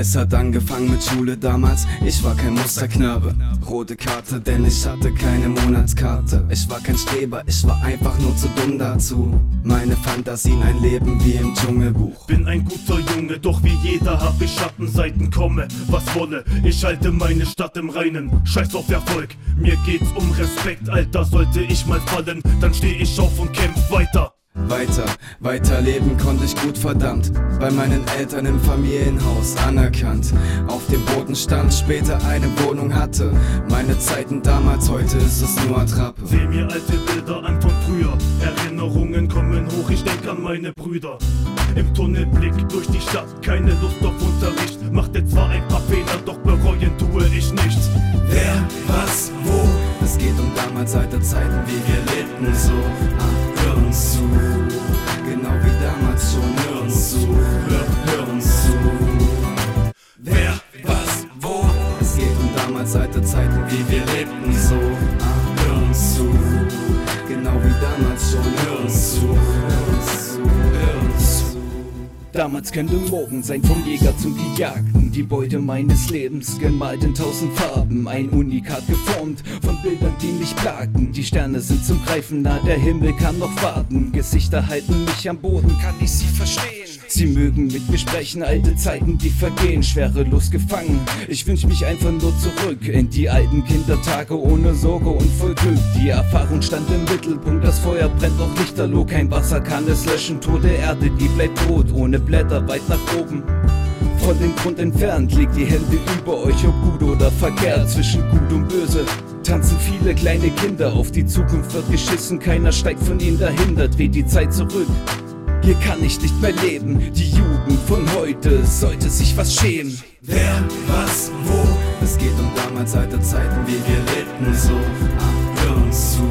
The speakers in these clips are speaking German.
Es hat angefangen mit Schule damals, ich war kein Musterknabe. Rote Karte, denn ich hatte keine Monatskarte. Ich war kein Streber, ich war einfach nur zu dumm dazu. Meine Fantasien, ein Leben wie im Dschungelbuch. Bin ein guter Junge, doch wie jeder hab ich Schattenseiten, komme, was wolle. Ich halte meine Stadt im Reinen, scheiß auf Erfolg. Mir geht's um Respekt, Alter, sollte ich mal fallen, dann steh ich auf und kämpf weiter. Weiter, weiterleben konnte ich gut verdammt. Bei meinen Eltern im Familienhaus anerkannt. Auf dem Boden stand, später eine Wohnung hatte. Meine Zeiten damals, heute ist es nur Attrappe. Seh mir alte Bilder an von früher. Erinnerungen kommen hoch, ich denk an meine Brüder. Im Tunnelblick durch die Stadt, keine Lust auf Unterricht. Machte zwar ein paar Fehler, doch bereuen tue ich nichts. Wer, was, wo? Es geht um damals alte Zeiten, wie wir lebten so. Damals könnte morgen sein vom Jäger zum Gejagten. Die Beute meines Lebens gemalt in tausend Farben. Ein Unikat geformt von Bildern, die mich plagten. Die Sterne sind zum Greifen nah, der Himmel kann noch warten. Gesichter halten mich am Boden, kann ich sie verstehen. Sie mögen mit mir sprechen, alte Zeiten, die vergehen, schwerelos gefangen. Ich wünsch mich einfach nur zurück in die alten Kindertage ohne Sorge und voll Glück. Die Erfahrung stand im Mittelpunkt, das Feuer brennt noch lichterloh. Kein Wasser kann es löschen, tote Erde, die bleibt tot, ohne Blätter weit nach oben. Von dem Grund entfernt, legt die Hände über euch, ob gut oder verkehrt, zwischen gut und böse. Tanzen viele kleine Kinder, auf die Zukunft wird geschissen, keiner steigt von ihnen dahinter, dreht die Zeit zurück. Hier kann ich nicht mehr leben, die Jugend von heute sollte sich was schämen. Wer, was, wo? Es geht um damals alte Zeiten, wie wir lebten so. Ah, hör uns zu.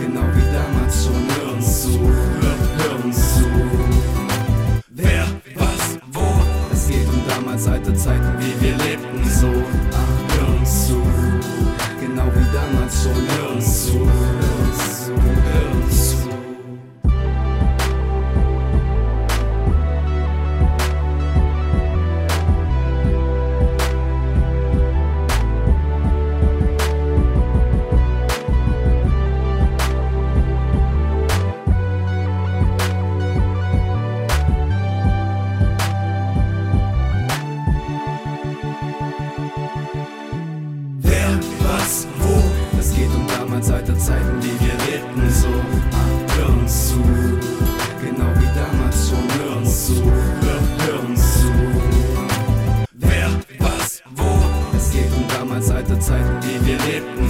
Genau wie damals schon, hör uns zu. Hör, hör uns zu. Wer, was, wo? Es geht um damals alte Zeiten, wie wir lebten so. Ah, hör uns zu. Genau wie damals schon, hör uns zu. damals alte Zeiten, die wir lebten.